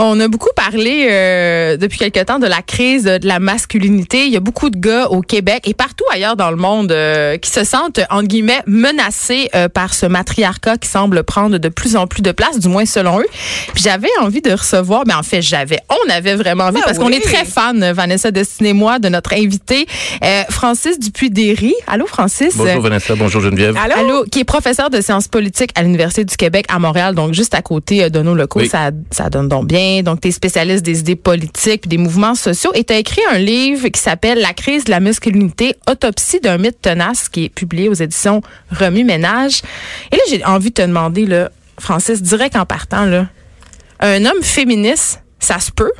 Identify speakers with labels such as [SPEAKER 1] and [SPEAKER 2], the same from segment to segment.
[SPEAKER 1] On a beaucoup parlé euh, depuis quelque temps de la crise de la masculinité. Il y a beaucoup de gars au Québec et partout ailleurs dans le monde euh, qui se sentent, entre guillemets, menacés euh, par ce matriarcat qui semble prendre de plus en plus de place, du moins selon eux. Puis j'avais envie de recevoir, mais en fait j'avais, on avait vraiment envie,
[SPEAKER 2] Ah
[SPEAKER 1] parce qu'on est très fan, Vanessa Destinée et moi, de notre invité, euh, Francis Dupuis-Derry. Allô Francis?
[SPEAKER 3] Bonjour Vanessa, bonjour Geneviève.
[SPEAKER 2] Allô?
[SPEAKER 1] Allô, qui est professeur de sciences politiques à l'Université du Québec à Montréal, donc juste à côté de nos locaux.
[SPEAKER 3] Oui.
[SPEAKER 1] Ça, ça donne donc bien. Donc, tu es spécialiste des idées politiques des mouvements sociaux et tu as écrit un livre qui s'appelle La crise de la masculinité, autopsie d'un mythe tenace, qui est publié aux éditions Remue Ménage. Et là, j'ai envie de te demander, Francis, direct en partant, là, un homme féministe, ça se peut?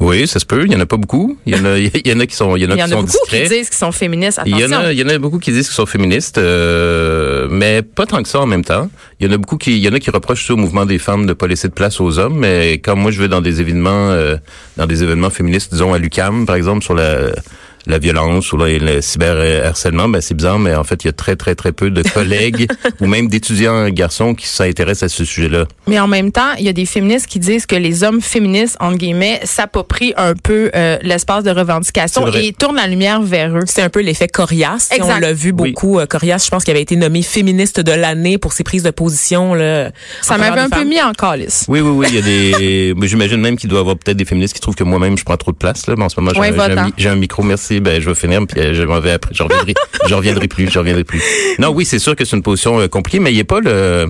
[SPEAKER 3] Oui, ça se peut. Il y en a pas beaucoup. Il y en a, il y en a qui sont, il y en a
[SPEAKER 1] Il y en
[SPEAKER 3] qui
[SPEAKER 1] a
[SPEAKER 3] sont
[SPEAKER 1] beaucoup
[SPEAKER 3] discrets.
[SPEAKER 1] qui disent qu'ils sont féministes.
[SPEAKER 3] Il y en a, il y en a beaucoup qui disent qu'ils sont féministes, euh, mais pas tant que ça en même temps. Il y en a beaucoup qui, il y en a qui reprochent ça au mouvement des femmes de pas laisser de place aux hommes. Mais quand moi je vais dans des événements, euh, dans des événements féministes, disons à l'UCAM par exemple sur la la violence ou le, le cyberharcèlement, ben c'est bizarre, mais en fait il y a très très très peu de collègues ou même d'étudiants garçons qui s'intéressent à ce sujet-là.
[SPEAKER 1] Mais en même temps, il y a des féministes qui disent que les hommes féministes, entre guillemets, s'approprient un peu euh, l'espace de revendication et tournent la lumière vers eux.
[SPEAKER 2] C'est un peu l'effet Corias.
[SPEAKER 1] Exact.
[SPEAKER 2] On l'a vu
[SPEAKER 3] Oui.
[SPEAKER 2] beaucoup. Euh, Corias, je pense qu'il avait été nommé féministe de l'année pour ses prises de position. Là,
[SPEAKER 1] Ça m'avait un peu mis en calice.
[SPEAKER 3] Oui, oui, oui. Il y a des. mais J'imagine même qu'il doit y avoir peut-être des féministes qui trouvent que moi-même je prends trop de place là. Mais en ce moment, j'ai
[SPEAKER 1] Ouais,
[SPEAKER 3] un- un micro. Merci. Ben, je vais finir puis euh, je m'en vais après. Je reviendrai. je reviendrai plus. Je reviendrai plus. Non, oui, c'est sûr que c'est une position euh, compliquée, mais il n'y a pas le. euh,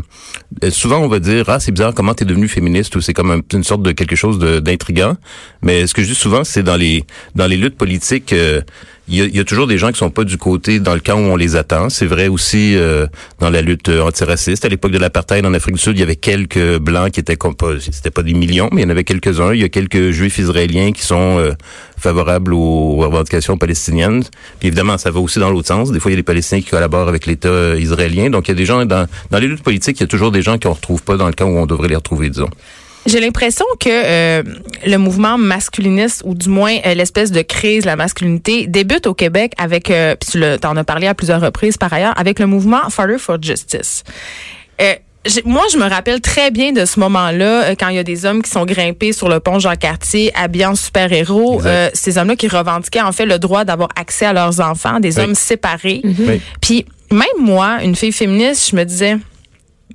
[SPEAKER 3] souvent, on va dire ah c'est bizarre comment t'es devenu féministe ou c'est comme un- une sorte de quelque chose d'intrigant. Mais ce que je dis souvent, c'est dans les dans les luttes politiques. euh, il y, a, il y a toujours des gens qui sont pas du côté dans le camp où on les attend. C'est vrai aussi euh, dans la lutte euh, antiraciste. À l'époque de l'apartheid en Afrique du Sud, il y avait quelques blancs qui étaient comme pas, c'était pas des millions, mais il y en avait quelques-uns. Il y a quelques juifs israéliens qui sont euh, favorables aux revendications palestiniennes. Puis évidemment, ça va aussi dans l'autre sens. Des fois, il y a des Palestiniens qui collaborent avec l'État euh, israélien. Donc, il y a des gens dans dans les luttes politiques, il y a toujours des gens qu'on retrouve pas dans le camp où on devrait les retrouver, disons.
[SPEAKER 1] J'ai l'impression que euh, le mouvement masculiniste, ou du moins euh, l'espèce de crise de la masculinité, débute au Québec avec, euh, puis tu le- t'en as parlé à plusieurs reprises par ailleurs, avec le mouvement Father for Justice. Euh, j'ai- moi, je me rappelle très bien de ce moment-là, euh, quand il y a des hommes qui sont grimpés sur le pont Jean-Cartier, habillés en super-héros. Euh, ces hommes-là qui revendiquaient en fait le droit d'avoir accès à leurs enfants, des
[SPEAKER 3] Oui.
[SPEAKER 1] hommes séparés.
[SPEAKER 3] Oui.
[SPEAKER 1] Puis même moi, une fille féministe, je me disais,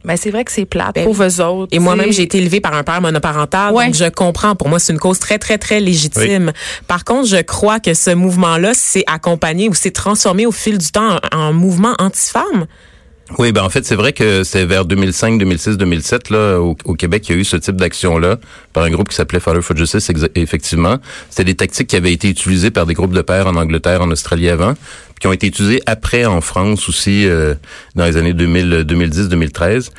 [SPEAKER 1] ben c'est vrai que c'est plate,
[SPEAKER 2] Ben
[SPEAKER 1] pauvres eux autres.
[SPEAKER 2] Et moi-même, j'ai été élevée par un père monoparental,
[SPEAKER 1] Ouais.
[SPEAKER 2] donc je comprends. Pour moi, c'est une cause très, très, très légitime. Par contre, je crois que ce mouvement-là s'est accompagné ou s'est transformé au fil du temps en, en mouvement anti-femme.
[SPEAKER 3] Oui, ben en fait, c'est vrai que c'est vers 2005, 2006, 2007 là au, au Québec, il y a eu ce type d'action-là par un groupe qui s'appelait Father for Justice. Effectivement, c'était des tactiques qui avaient été utilisées par des groupes de pères en Angleterre, en Australie avant, qui ont été utilisées après en France aussi euh, dans les années 2000, 2010, 2013.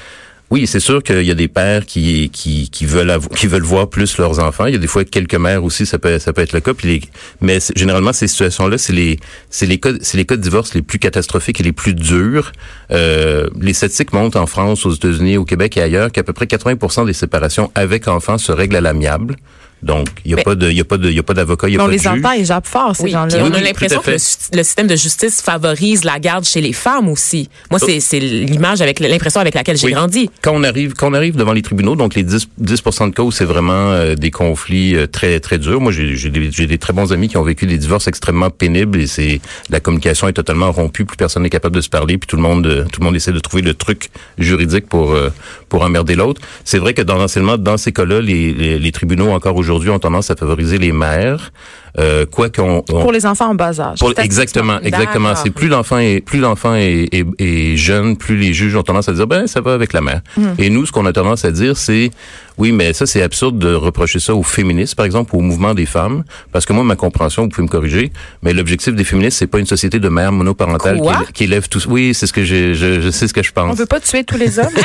[SPEAKER 3] Oui, c'est sûr qu'il y a des pères qui qui qui veulent qui veulent voir plus leurs enfants. Il y a des fois quelques mères aussi, ça peut ça peut être le cas. Puis les, mais généralement ces situations-là, c'est les c'est les cas c'est les cas de divorce les plus catastrophiques et les plus durs. Euh, les statistiques montrent en France, aux États-Unis, au Québec et ailleurs qu'à peu près 80% des séparations avec enfants se règlent à l'amiable. Donc il y a pas de il y a pas de il y a pas d'avocat, il y a
[SPEAKER 1] on
[SPEAKER 3] pas de
[SPEAKER 1] les
[SPEAKER 3] juge.
[SPEAKER 1] entend, ils jappent fort, ces
[SPEAKER 2] Oui,
[SPEAKER 1] gens-là.
[SPEAKER 2] on a
[SPEAKER 3] oui,
[SPEAKER 2] l'impression que le, système de justice favorise la garde chez les femmes aussi. Moi,
[SPEAKER 3] Oh.
[SPEAKER 2] c'est c'est l'image avec l'impression avec laquelle j'ai
[SPEAKER 3] Oui.
[SPEAKER 2] grandi.
[SPEAKER 3] Quand on arrive, quand on arrive devant les tribunaux, donc les 10, 10% de cas où c'est vraiment euh, des conflits euh, très très durs. Moi, j'ai j'ai des, j'ai des très bons amis qui ont vécu des divorces extrêmement pénibles et c'est la communication est totalement rompue, plus personne n'est capable de se parler, puis tout le monde euh, tout le monde essaie de trouver le truc juridique pour euh, pour emmerder l'autre. C'est vrai que dans l'enseignement, dans ces cas-là, les, les, les tribunaux encore aujourd'hui ont tendance à favoriser les mères. Euh, quoi qu'on on-
[SPEAKER 1] Pour les enfants en bas âge.
[SPEAKER 3] pour- exactement, exactement. C'est plus l'enfant est plus l'enfant est, est, est jeune, plus les juges ont tendance à dire ben ça va avec la mère.
[SPEAKER 1] Hmm.
[SPEAKER 3] Et nous, ce qu'on a tendance à dire, c'est oui, mais ça c'est absurde de reprocher ça aux féministes, par exemple, au mouvement des femmes, parce que moi, ma compréhension, vous pouvez me corriger, mais l'objectif des féministes, c'est pas une société de mères monoparentales qui, qui élève tous. Oui, c'est ce que je, je sais ce que je pense.
[SPEAKER 1] On veut pas tuer tous les hommes.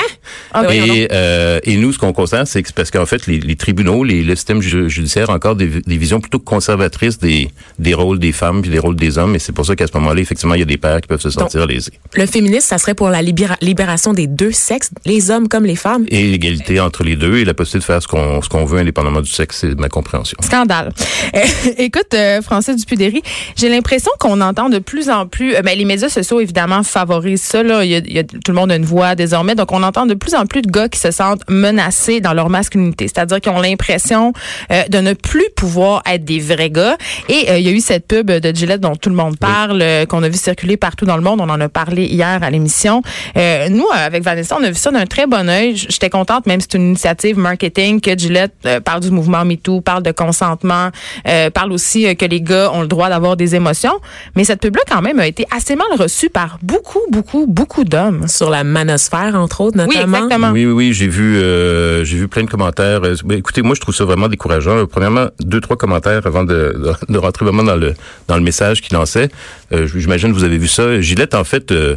[SPEAKER 1] Ah, ben, non.
[SPEAKER 3] Et, euh, et nous, ce qu'on constate, c'est que parce qu'en fait, les, les tribunaux, les, le système ju- judiciaire ont encore des, des visions plutôt conservatrices des, des rôles des femmes puis des rôles des hommes. Et c'est pour ça qu'à ce moment-là, effectivement, il y a des pères qui peuvent se sentir lésés.
[SPEAKER 2] Le féminisme, ça serait pour la libéra- libération des deux sexes, les hommes comme les femmes?
[SPEAKER 3] Et l'égalité entre les deux et la possibilité de faire ce qu'on qu'on veut indépendamment du sexe, c'est ma compréhension.
[SPEAKER 1] Scandale. Euh, écoute, euh, Francis Dupudéry, j'ai l'impression qu'on entend de plus en plus. euh, ben, les médias sociaux, évidemment, favorisent ça. Là. Il y a, il y a- tout le monde a une voix désormais. Donc, on entend de plus en plus de gars qui se sentent menacés dans leur masculinité. C'est-à-dire qu'ils ont l'impression euh, de ne plus pouvoir être des vrais gars. Et euh, il y a eu cette pub de Gillette dont tout le monde parle, euh, qu'on a vu circuler partout dans le monde. On en a parlé hier à l'émission. Euh, nous, euh, avec Vanessa, on a vu ça d'un très bon œil. J'étais contente, même si c'est une initiative marketing, que Gillette euh, parle du mouvement MeToo, parle de consentement, euh, parle aussi euh, que les gars ont le droit d'avoir des émotions. Mais cette pub-là, quand même, a été assez mal reçue par beaucoup, beaucoup, beaucoup d'hommes.
[SPEAKER 2] Sur la manosphère, entre autres,
[SPEAKER 1] Oui,
[SPEAKER 2] notamment.
[SPEAKER 1] exactement.
[SPEAKER 3] Oui, oui, oui, j'ai vu, euh, j'ai vu plein de commentaires. Écoutez, moi, je trouve ça vraiment décourageant. Premièrement, deux, trois commentaires avant de, de, rentrer vraiment dans le dans le message qu'il lançait. Euh, J'imagine que vous avez vu ça. Gillette, en fait. euh,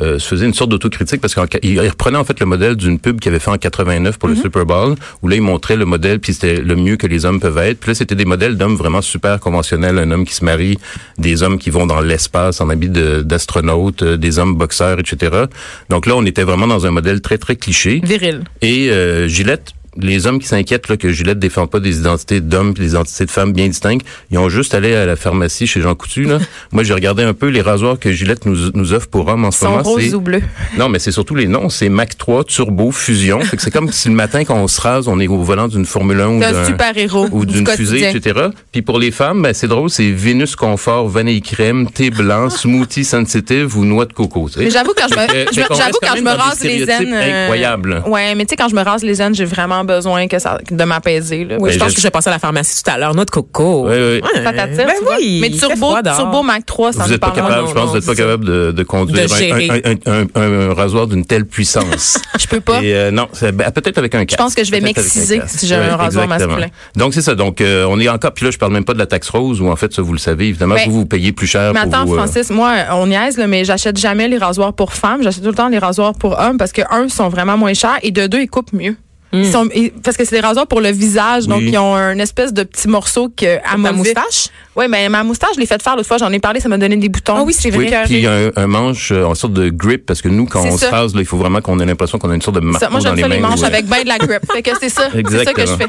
[SPEAKER 3] euh, se faisait une sorte d'autocritique parce qu'il reprenait en fait le modèle d'une pub qu'il avait fait en 89 pour le Super Bowl où là il montrait le modèle puis c'était le mieux que les hommes peuvent être puis là c'était des modèles d'hommes vraiment super conventionnels un homme qui se marie des hommes qui vont dans l'espace en habit d'astronaute euh, des hommes boxeurs etc donc là on était vraiment dans un modèle très très cliché
[SPEAKER 1] Viril.
[SPEAKER 3] et euh, Gillette, les hommes qui s'inquiètent là, que Gillette défend pas des identités d'hommes et des identités de femmes bien distinctes, ils ont juste allé à la pharmacie chez Jean Coutu. Là. Moi, j'ai regardé un peu les rasoirs que Gillette nous, nous offre pour hommes en ce
[SPEAKER 1] Son
[SPEAKER 3] moment.
[SPEAKER 1] rose
[SPEAKER 3] c'est-
[SPEAKER 1] ou bleu.
[SPEAKER 3] non, mais c'est surtout les noms. C'est Mac 3, Turbo, Fusion. Fait que c'est comme si le matin, quand on se rase, on est au volant d'une Formule 1 ou d'un
[SPEAKER 1] super-héros
[SPEAKER 3] ou
[SPEAKER 1] du
[SPEAKER 3] d'une fusée, etc. Puis pour les femmes, ben, c'est drôle, c'est Vénus Confort, vanille crème, thé blanc, smoothie sensitive ou noix de coco.
[SPEAKER 1] Mais j'avoue quand je me, je- j'avoue quand
[SPEAKER 3] quand
[SPEAKER 1] je me rase les aines. euh,
[SPEAKER 3] incroyables.
[SPEAKER 1] Ouais, mais tu sais quand je me rase les aines, j'ai vraiment besoin que ça de m'apaiser là.
[SPEAKER 2] Oui, je
[SPEAKER 3] Ben,
[SPEAKER 2] pense
[SPEAKER 3] je-
[SPEAKER 2] que je vais passer à la pharmacie tout à l'heure. Noix de coco.
[SPEAKER 3] Oui, oui.
[SPEAKER 2] Ouais.
[SPEAKER 1] Ça t'attire,
[SPEAKER 2] Ben
[SPEAKER 1] tu vois.
[SPEAKER 2] oui.
[SPEAKER 1] Mais Turbo. Turbo Mac 3, ça
[SPEAKER 3] Vous
[SPEAKER 1] me
[SPEAKER 3] n'êtes pas
[SPEAKER 1] parle.
[SPEAKER 3] capable,
[SPEAKER 2] non,
[SPEAKER 3] je pense,
[SPEAKER 2] non,
[SPEAKER 3] vous n'êtes pas capable de, de conduire
[SPEAKER 2] De
[SPEAKER 3] un-
[SPEAKER 2] gérer.
[SPEAKER 3] un, un, un, un rasoir d'une telle puissance.
[SPEAKER 1] Je peux pas.
[SPEAKER 3] Et euh, non, c'est- ben, peut-être avec un casque.
[SPEAKER 1] Je pense que je vais m'exciser si j'ai un rasoir
[SPEAKER 3] exactement.
[SPEAKER 1] masculin.
[SPEAKER 3] Donc c'est ça. Donc euh, on est encore. Puis là, je parle même pas de la taxe rose où en fait ça vous le savez évidemment
[SPEAKER 1] Mais-
[SPEAKER 3] vous vous payez plus cher
[SPEAKER 1] Mais attends,
[SPEAKER 3] euh,
[SPEAKER 1] Francis, moi, on niaise, là, mais j'achète jamais les rasoirs pour femmes. J'achète tout le temps les rasoirs pour hommes parce que, un, sont vraiment moins chers et de deux, ils coupent mieux. Ils sont, ils- parce que c'est des rasoirs pour le visage, donc ils ont un espèce de petit morceau que à mauvais-
[SPEAKER 2] moustache?
[SPEAKER 1] Oui, mais ma moustache, je l'ai fait faire l'autre fois, j'en ai parlé, ça m'a donné des boutons.
[SPEAKER 2] Ah oui, c'est
[SPEAKER 3] oui,
[SPEAKER 2] vrai.
[SPEAKER 3] puis y a un, un manche euh, en sorte de grip parce que nous quand on
[SPEAKER 1] ça.
[SPEAKER 3] se rase là, il faut vraiment qu'on ait l'impression qu'on a une sorte de marteau
[SPEAKER 1] moi,
[SPEAKER 3] dans
[SPEAKER 1] j'aime
[SPEAKER 3] les
[SPEAKER 1] les manches
[SPEAKER 3] euh,
[SPEAKER 1] avec ben de la grip. fait que c'est ça. C'est ça que je fais.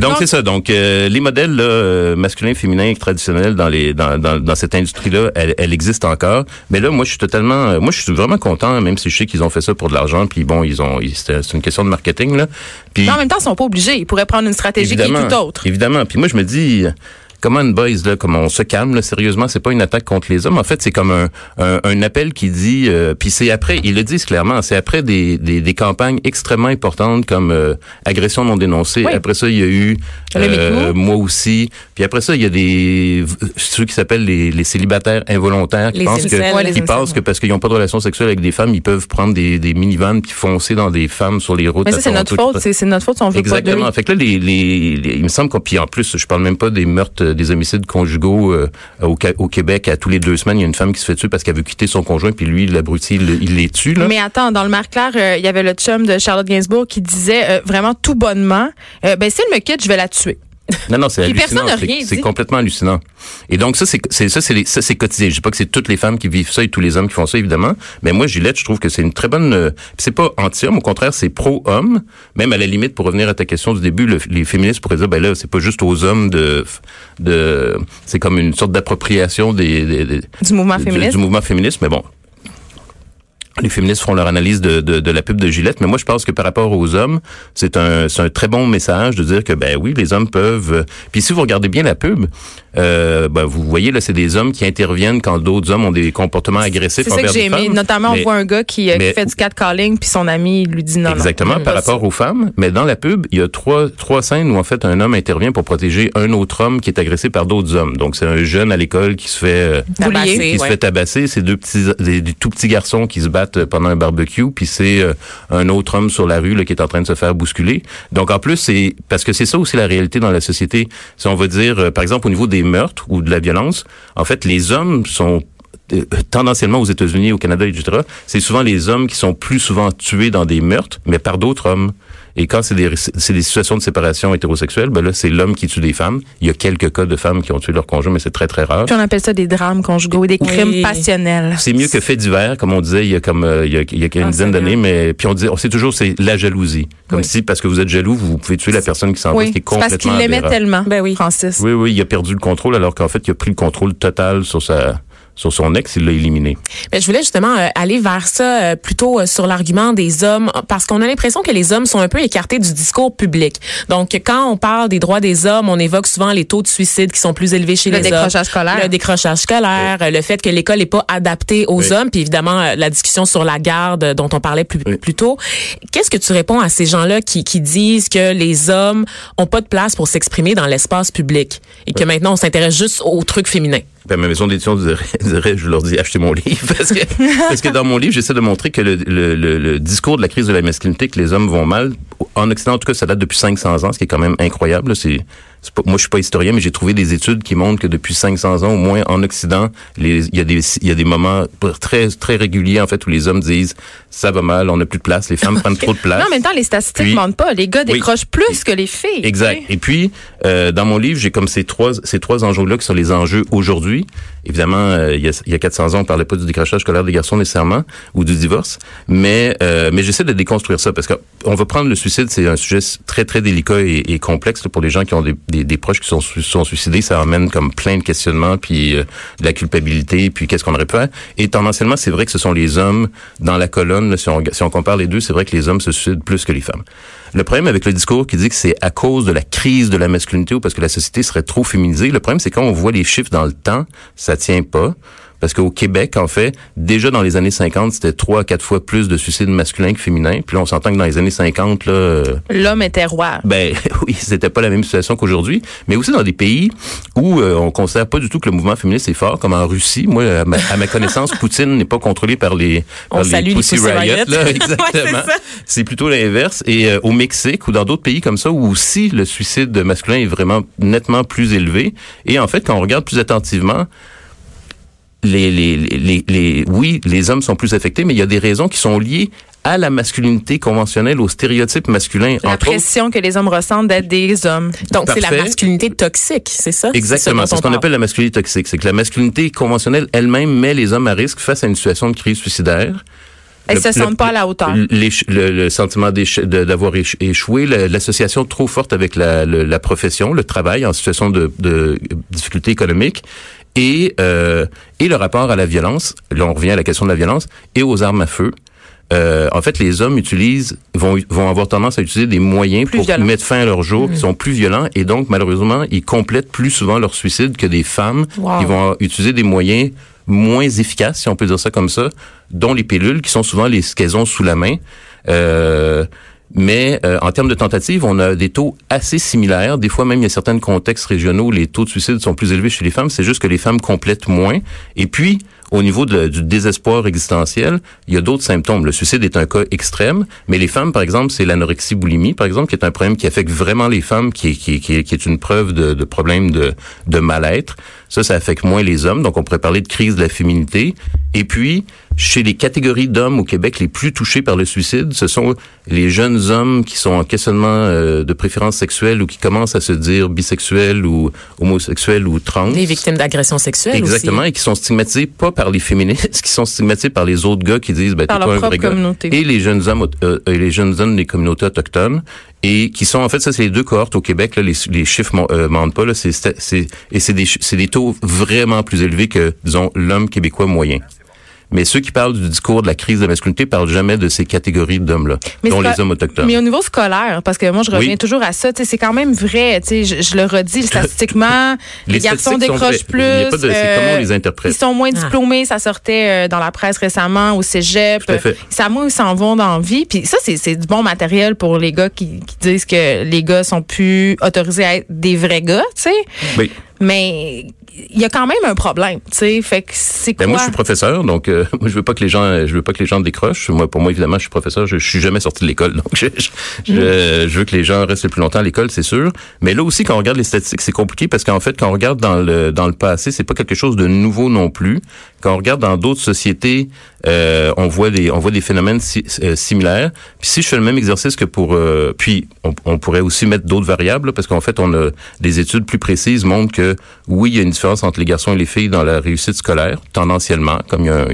[SPEAKER 3] Donc c'est ça. Donc euh, les modèles là, euh, masculins, féminins, traditionnels dans les dans, dans, dans cette industrie-là, elle, elle existe encore. Mais là, moi, je suis totalement, euh, moi, je suis vraiment content, même si je sais qu'ils ont fait ça pour de l'argent. Puis bon, ils ont, c'est une question de marketing là. Puis
[SPEAKER 1] en même temps, ils sont pas obligés. Ils pourraient prendre une stratégie qui est tout autre.
[SPEAKER 3] Évidemment. Puis moi, je me dis, comment une boys, là, comme on se calme, là, sérieusement, c'est pas une attaque contre les hommes. En fait, c'est comme un, un, un appel qui dit, euh, puis c'est après, ils le disent clairement, c'est après des, des, des campagnes extrêmement importantes comme euh, agression non dénoncée.
[SPEAKER 1] Oui.
[SPEAKER 3] Après ça, il y a eu euh, moi aussi. Puis après ça, il y a des ceux qui s'appellent les, les célibataires involontaires qui
[SPEAKER 2] Les
[SPEAKER 3] pensent que.
[SPEAKER 1] Ouais,
[SPEAKER 3] qui pensent que parce qu'ils n'ont pas de relation sexuelle avec des femmes, ils peuvent prendre des, des minivans puis foncer dans des femmes sur les routes.
[SPEAKER 1] Mais ça, c'est notre faute. C'est notre faute on veut
[SPEAKER 3] Exactement.
[SPEAKER 1] pas
[SPEAKER 3] Fait que là, les, les, les- il me semble qu'on, puis en plus, je parle même pas des meurtres, des homicides conjugaux euh, au, Québec. À tous les deux semaines, il y a une femme qui se fait tuer parce qu'elle veut quitter son conjoint, puis lui, l'abruti, il, il les tue. Là.
[SPEAKER 1] Mais attends, dans le Marie-Claire, euh, il y avait le chum de Charlotte Gainsbourg qui disait euh, vraiment tout bonnement, euh, ben si elle me quitte, je vais la tuer.
[SPEAKER 3] Non, non, c'est hallucinant.
[SPEAKER 1] personne n'a
[SPEAKER 3] C'est- complètement hallucinant. Et donc ça, c'est ça, c'est les- ça, c'est quotidien. Je dis pas que c'est toutes les femmes qui vivent ça et tous les hommes qui font ça, évidemment. Mais moi, Gillette, je trouve que c'est une très bonne. euh, c'est pas anti-homme, au contraire, c'est pro-homme. Même à la limite, pour revenir à ta question du début, le- les féministes pourraient dire, ben là, c'est pas juste aux hommes de, de, c'est comme une sorte d'appropriation des, des- des-
[SPEAKER 1] Du mouvement
[SPEAKER 3] du-
[SPEAKER 1] féministe.
[SPEAKER 3] Du, mouvement féministe, mais bon. Les féministes feront leur analyse de, de, de, la pub de Gillette, mais moi je pense que par rapport aux hommes, c'est un, c'est un très bon message de dire que ben oui, les hommes peuvent. euh, Puis si vous regardez bien la pub, euh, ben, vous voyez là, c'est des hommes qui interviennent quand d'autres hommes ont des comportements agressifs
[SPEAKER 1] C'est ça que j'ai aimé. Notamment,
[SPEAKER 3] Mais-
[SPEAKER 1] on voit un gars qui, euh, qui fait du catcalling, puis son ami lui dit non.
[SPEAKER 3] Exactement, par rapport aux femmes. Mais dans la pub, il y a trois, trois scènes où en fait un homme intervient pour protéger un autre homme qui est agressé par d'autres hommes. Donc c'est un jeune à l'école qui se fait euh,
[SPEAKER 2] Tabassé,
[SPEAKER 3] qui se fait tabasser. C'est deux petits, des, des tout petits garçons qui se battent euh, pendant un barbecue. Puis c'est euh, un autre homme sur la rue là, qui est en train de se faire bousculer. Donc en plus c'est parce que c'est ça aussi la réalité dans la société. Si on veut dire euh, par exemple au niveau des meurtres ou de la violence, en fait les hommes sont euh, tendanciellement aux États-Unis, au Canada, etc., c'est souvent les hommes qui sont plus souvent tués dans des meurtres, mais par d'autres hommes. Et quand c'est des, c'est des situations de séparation hétérosexuelle, ben là, c'est l'homme qui tue des femmes. Il y a quelques cas de femmes qui ont tué leur conjoint, mais c'est très, très rare.
[SPEAKER 1] Puis on appelle ça des drames conjugaux, des
[SPEAKER 2] Oui.
[SPEAKER 1] crimes passionnels.
[SPEAKER 3] C'est mieux que fait divers, comme on disait il y a comme euh, il y a, il y a une
[SPEAKER 2] Ah,
[SPEAKER 3] dizaine d'années, mais puis on dit, on sait toujours c'est la jalousie, comme
[SPEAKER 2] Oui.
[SPEAKER 3] si parce que vous êtes jaloux, vous pouvez tuer la personne qui s'en va,
[SPEAKER 1] Oui,
[SPEAKER 3] ce qui est
[SPEAKER 1] c'est parce
[SPEAKER 3] complètement
[SPEAKER 1] qu'il l'aimait tellement,
[SPEAKER 2] Ben oui.
[SPEAKER 1] Francis.
[SPEAKER 3] Oui, oui, il a perdu le contrôle, alors qu'en fait, il a pris le contrôle total sur sa sur son ex, il l'a éliminé.
[SPEAKER 2] Ben, je voulais justement euh, aller vers ça euh, plutôt euh, sur l'argument des hommes parce qu'on a l'impression que les hommes sont un peu écartés du discours public. Donc quand on parle des droits des hommes, on évoque souvent les taux de suicide qui sont plus élevés chez
[SPEAKER 1] Le
[SPEAKER 2] les hommes.
[SPEAKER 1] décrochage scolaire.
[SPEAKER 2] Le décrochage scolaire, euh, le fait que l'école n'est pas adaptée aux
[SPEAKER 3] Oui.
[SPEAKER 2] hommes, puis évidemment euh, la discussion sur la garde euh, dont on parlait plus,
[SPEAKER 3] Oui.
[SPEAKER 2] plus tôt. Qu'est-ce que tu réponds à ces gens-là qui, qui disent que les hommes ont pas de place pour s'exprimer dans l'espace public et que maintenant on s'intéresse juste aux trucs féminins?
[SPEAKER 3] Ben, ma maison d'édition dirait, je leur dis, achetez mon livre. Parce que, parce que dans mon livre, j'essaie de montrer que le, le, le, le discours de la crise de la masculinité, que les hommes vont mal, en Occident, en tout cas, ça date depuis 500 ans, ce qui est quand même incroyable. c'est pas- moi, je suis pas historien, mais j'ai trouvé des études qui montrent que depuis 500 ans, au moins en Occident, il y a des, il y a des moments très, très réguliers, en fait, où les hommes disent, ça va mal, on n'a plus de place, les femmes prennent trop de place.
[SPEAKER 1] Non, en même temps, les statistiques mentent pas. Les gars
[SPEAKER 3] Oui.
[SPEAKER 1] décrochent plus que les filles.
[SPEAKER 3] Exact. Et puis, euh, dans mon livre, j'ai comme ces trois ces trois enjeux-là qui sont les enjeux aujourd'hui. Évidemment, euh, il, y a, il y a 400 ans, on parlait pas du décrochage scolaire des garçons nécessairement ou du divorce, mais euh, mais j'essaie de déconstruire ça parce qu'on va prendre le suicide, c'est un sujet très très délicat et, complexe pour les gens qui ont des, proches qui sont sont suicidés. Ça amène comme plein de questionnements, puis euh, de la culpabilité, puis qu'est-ce qu'on aurait pu faire. Et tendanciellement, c'est vrai que ce sont les hommes dans la colonne. si on si on compare les deux, c'est vrai que les hommes se suicident plus que les femmes. Le problème avec le discours qui dit que c'est à cause de la crise de la masculinité ou parce que la société serait trop féminisée, le problème c'est quand on voit les chiffres dans le temps, ça tient pas. Parce qu'au Québec, en fait, déjà dans les années 50, c'était trois à quatre fois plus de suicides masculins que féminins. Puis là, on s'entend que dans les années 50, là, euh,
[SPEAKER 1] L'homme était roi.
[SPEAKER 3] ben oui, c'était pas la même situation qu'aujourd'hui, mais aussi dans des pays où euh, on considère pas du tout que le mouvement féministe est fort, comme en Russie. Moi, à ma, à ma connaissance, Poutine n'est pas contrôlé par les,
[SPEAKER 2] On
[SPEAKER 3] par
[SPEAKER 2] salue les
[SPEAKER 3] Pussy Riot,
[SPEAKER 2] Riot.
[SPEAKER 3] là, exactement.
[SPEAKER 2] c'est
[SPEAKER 3] plutôt l'inverse. Et euh, au Mexique ou dans d'autres pays comme ça, où aussi le suicide masculin est vraiment nettement plus élevé. Et en fait, quand on regarde plus attentivement, les, les, les, les, oui, les hommes sont plus affectés, mais il y a des raisons qui sont liées à la masculinité conventionnelle, aux stéréotypes masculins.
[SPEAKER 1] La
[SPEAKER 3] entre autres.
[SPEAKER 1] pression que les hommes ressentent d'être des hommes.
[SPEAKER 2] Donc c'est la masculinité toxique, c'est ça?
[SPEAKER 3] Exactement.
[SPEAKER 2] C'est
[SPEAKER 3] ce qu'on appelle la masculinité toxique. C'est que la masculinité conventionnelle elle-même met les hommes à risque face à une situation de crise suicidaire.
[SPEAKER 1] Elles
[SPEAKER 3] Le-
[SPEAKER 1] se sentent pas à la hauteur.
[SPEAKER 3] Le, le sentiment d'avoir éch- échoué, la- l'association trop forte avec la, le- la profession, le travail en situation de, de difficulté économique et, euh, et le rapport à la violence. Là, on revient à la question de la violence et aux armes à feu. Euh, en fait, les hommes utilisent vont vont avoir tendance à utiliser des moyens
[SPEAKER 1] Plus
[SPEAKER 3] pour
[SPEAKER 1] violents.
[SPEAKER 3] mettre fin à leur jour qui sont plus violents et donc malheureusement ils complètent plus souvent leur suicide que des femmes
[SPEAKER 2] Wow.
[SPEAKER 3] qui vont utiliser des moyens moins efficaces, si on peut dire ça comme ça, dont les pilules qui sont souvent les ce qu'elles ont sous la main. Euh, mais euh, en termes de tentatives, on a des taux assez similaires. Des fois même, il y a certains contextes régionaux où les taux de suicide sont plus élevés chez les femmes. C'est juste que les femmes complètent moins. Et puis, au niveau de- du désespoir existentiel, il y a d'autres symptômes. Le suicide est un cas extrême, mais les femmes, par exemple, c'est l'anorexie boulimie, par exemple, qui est un problème qui affecte vraiment les femmes, qui est, qui est, qui est, qui est une preuve de, de problème de, de mal-être. Ça, ça affecte moins les hommes. Donc, on pourrait parler de crise de la féminité. Et puis, chez les catégories d'hommes au Québec les plus touchés par le suicide, ce sont les jeunes hommes qui sont en questionnement euh, de préférence sexuelle ou qui commencent à se dire bisexuels ou homosexuels ou trans.
[SPEAKER 2] Les victimes d'agressions sexuelles
[SPEAKER 3] Exactement,
[SPEAKER 2] aussi.
[SPEAKER 3] et qui sont stigmatisés pas par les féministes, qui sont stigmatisés par les autres gars qui disent ben
[SPEAKER 1] Par
[SPEAKER 3] t'es pas un vrai gars. Et les jeunes hommes, euh, et les jeunes hommes des communautés autochtones et qui sont en fait ça c'est les deux cohortes au Québec là les, les chiffres euh, mentent pas là c'est c'est et c'est des c'est des taux vraiment plus élevés que disons l'homme québécois moyen. Mais ceux qui parlent du discours de la crise de la masculinité parlent jamais de ces catégories d'hommes-là,
[SPEAKER 1] Mais
[SPEAKER 3] dont les hommes autochtones.
[SPEAKER 1] Mais au niveau scolaire, parce que moi, je reviens
[SPEAKER 3] Oui.
[SPEAKER 1] toujours à ça, tu sais, c'est quand même vrai. tu sais, Je, je le redis, statistiquement, les,
[SPEAKER 3] Les
[SPEAKER 1] garçons décrochent plus.
[SPEAKER 3] Il y a pas de- c'est comment on les interprète.
[SPEAKER 1] Ils sont moins
[SPEAKER 2] Ah.
[SPEAKER 1] diplômés. Ça sortait euh, dans la presse récemment, au cégep.
[SPEAKER 3] Tout à fait.
[SPEAKER 1] Ça, moi, ils s'en vont dans la vie. Puis ça, c'est c'est du bon matériel pour les gars qui, qui disent que les gars sont plus autorisés à être des vrais gars, tu sais.
[SPEAKER 3] Oui.
[SPEAKER 1] Mais il y a quand même un problème, tu sais. Fait que c'est quoi?
[SPEAKER 3] Ben moi, je suis professeur, donc euh, moi, je veux pas que les gens, je veux pas que les gens décrochent. Moi, pour moi, évidemment, je suis professeur. Je, je suis jamais sorti de l'école, donc je, je, je- je veux que les gens restent le plus longtemps à l'école, c'est sûr. Mais là aussi, quand on regarde les statistiques, c'est compliqué parce qu'en fait, quand on regarde dans le dans le passé, c'est pas quelque chose de nouveau non plus. Quand on regarde dans d'autres sociétés, euh, on voit des on voit des phénomènes si- euh, similaires. Puis si je fais le même exercice que pour, euh, puis on, on pourrait aussi mettre d'autres variables là, parce qu'en fait, on a des études plus précises montrent que oui, il y a une entre les garçons et les filles dans la réussite scolaire, tendanciellement, comme il y a un,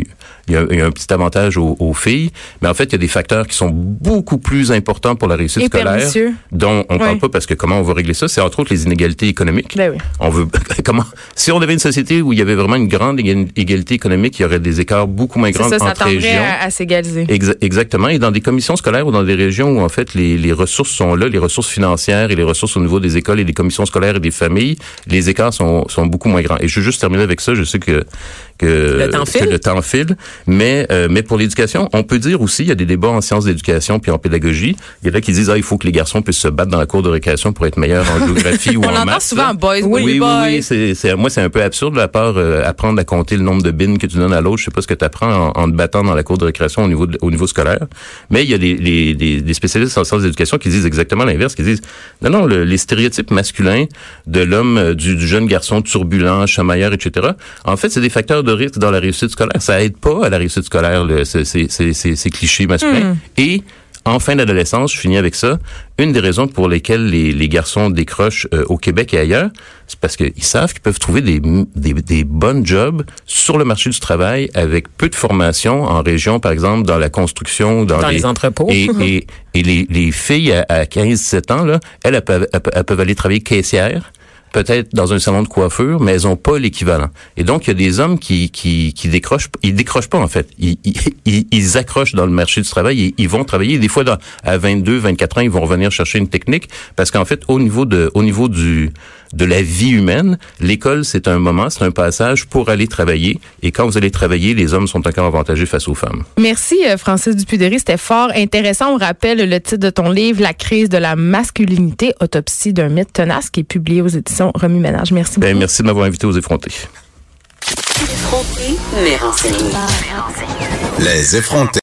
[SPEAKER 3] il y a, il y a un petit avantage aux, aux filles, mais en fait, il y a des facteurs qui sont beaucoup plus importants pour la réussite
[SPEAKER 1] Et
[SPEAKER 3] scolaire,
[SPEAKER 1] pernicieux.
[SPEAKER 3] dont on
[SPEAKER 1] Ouais.
[SPEAKER 3] parle pas parce que comment on va régler ça, c'est entre autres les inégalités économiques.
[SPEAKER 1] Ben oui.
[SPEAKER 3] On veut comment si on avait une société où il y avait vraiment une grande éga- égalité économique, il y aurait des écarts beaucoup moins grands
[SPEAKER 1] ça, ça
[SPEAKER 3] entre régions.
[SPEAKER 1] à, à s'égaliser.
[SPEAKER 3] Exa- exactement. Et dans des commissions scolaires ou dans des régions où en fait les, les ressources sont là, les ressources financières et les ressources au niveau des écoles et des commissions scolaires et des familles, les écarts sont, sont beaucoup moins grands. Et je veux juste terminer avec ça. Je sais que que
[SPEAKER 2] Le temps
[SPEAKER 3] que
[SPEAKER 2] file.
[SPEAKER 3] le temps file, mais euh, mais pour l'éducation, on peut dire aussi il y a des débats en sciences d'éducation puis en pédagogie. Il y en a qui disent ah il faut que les garçons puissent se battre dans la cour de récréation pour être meilleurs en géographie ou
[SPEAKER 1] On
[SPEAKER 3] en maths.
[SPEAKER 1] souvent,
[SPEAKER 3] là.
[SPEAKER 1] boys,
[SPEAKER 3] Oui, oui,
[SPEAKER 1] boys.
[SPEAKER 3] oui, c'est, c'est, moi, c'est un peu absurde, à part euh, apprendre à compter le nombre de bins que tu donnes à l'autre. Je sais pas ce que tu apprends en, en te battant dans la cour de récréation au niveau, de- au niveau scolaire. Mais il y a des, des, des, des spécialistes en sciences d'éducation qui disent exactement l'inverse, qui disent, non, non, le- les stéréotypes masculins de l'homme, euh, du, du jeune garçon turbulent, chamailleur, etc., en fait, c'est des facteurs de risque dans la réussite scolaire. Ça aide pas à la réussite scolaire, le, ces, ces, ces, ces- clichés masculins. Et en fin d'adolescence, je finis avec ça. Une des raisons pour lesquelles les, les garçons décrochent euh, au Québec et ailleurs, c'est parce qu'ils savent qu'ils peuvent trouver des, des, des bonnes jobs sur le marché du travail avec peu de formation en région, par exemple, dans la construction, dans,
[SPEAKER 2] Dans les entrepôts.
[SPEAKER 3] Et, et, et les, les filles à, à 15-17 ans, là, elles, elles elles peuvent aller travailler caissière peut-être dans un salon de coiffure, mais elles ont pas l'équivalent. Et donc, il y a des hommes qui, qui, qui décrochent, ils décrochent pas, en fait. Ils, ils, ils- accrochent dans le marché du travail et ils vont travailler. Des fois, à 22, 24 ans, ils vont revenir chercher une technique parce qu'en fait, au niveau de, au niveau du, de la vie humaine, l'école, c'est un moment, c'est un passage pour aller travailler. Et quand vous allez travailler, les hommes sont encore avantagés face aux femmes.
[SPEAKER 1] Merci, euh, Francis Dupudéry. C'était fort intéressant. On rappelle le titre de ton livre, La crise de la masculinité, autopsie d'un mythe tenace, qui est publié aux éditions Remue Ménage. Merci
[SPEAKER 3] Ben,
[SPEAKER 1] beaucoup.
[SPEAKER 3] merci de m'avoir invité aux effrontés.
[SPEAKER 4] Mais.
[SPEAKER 5] Les effrontés.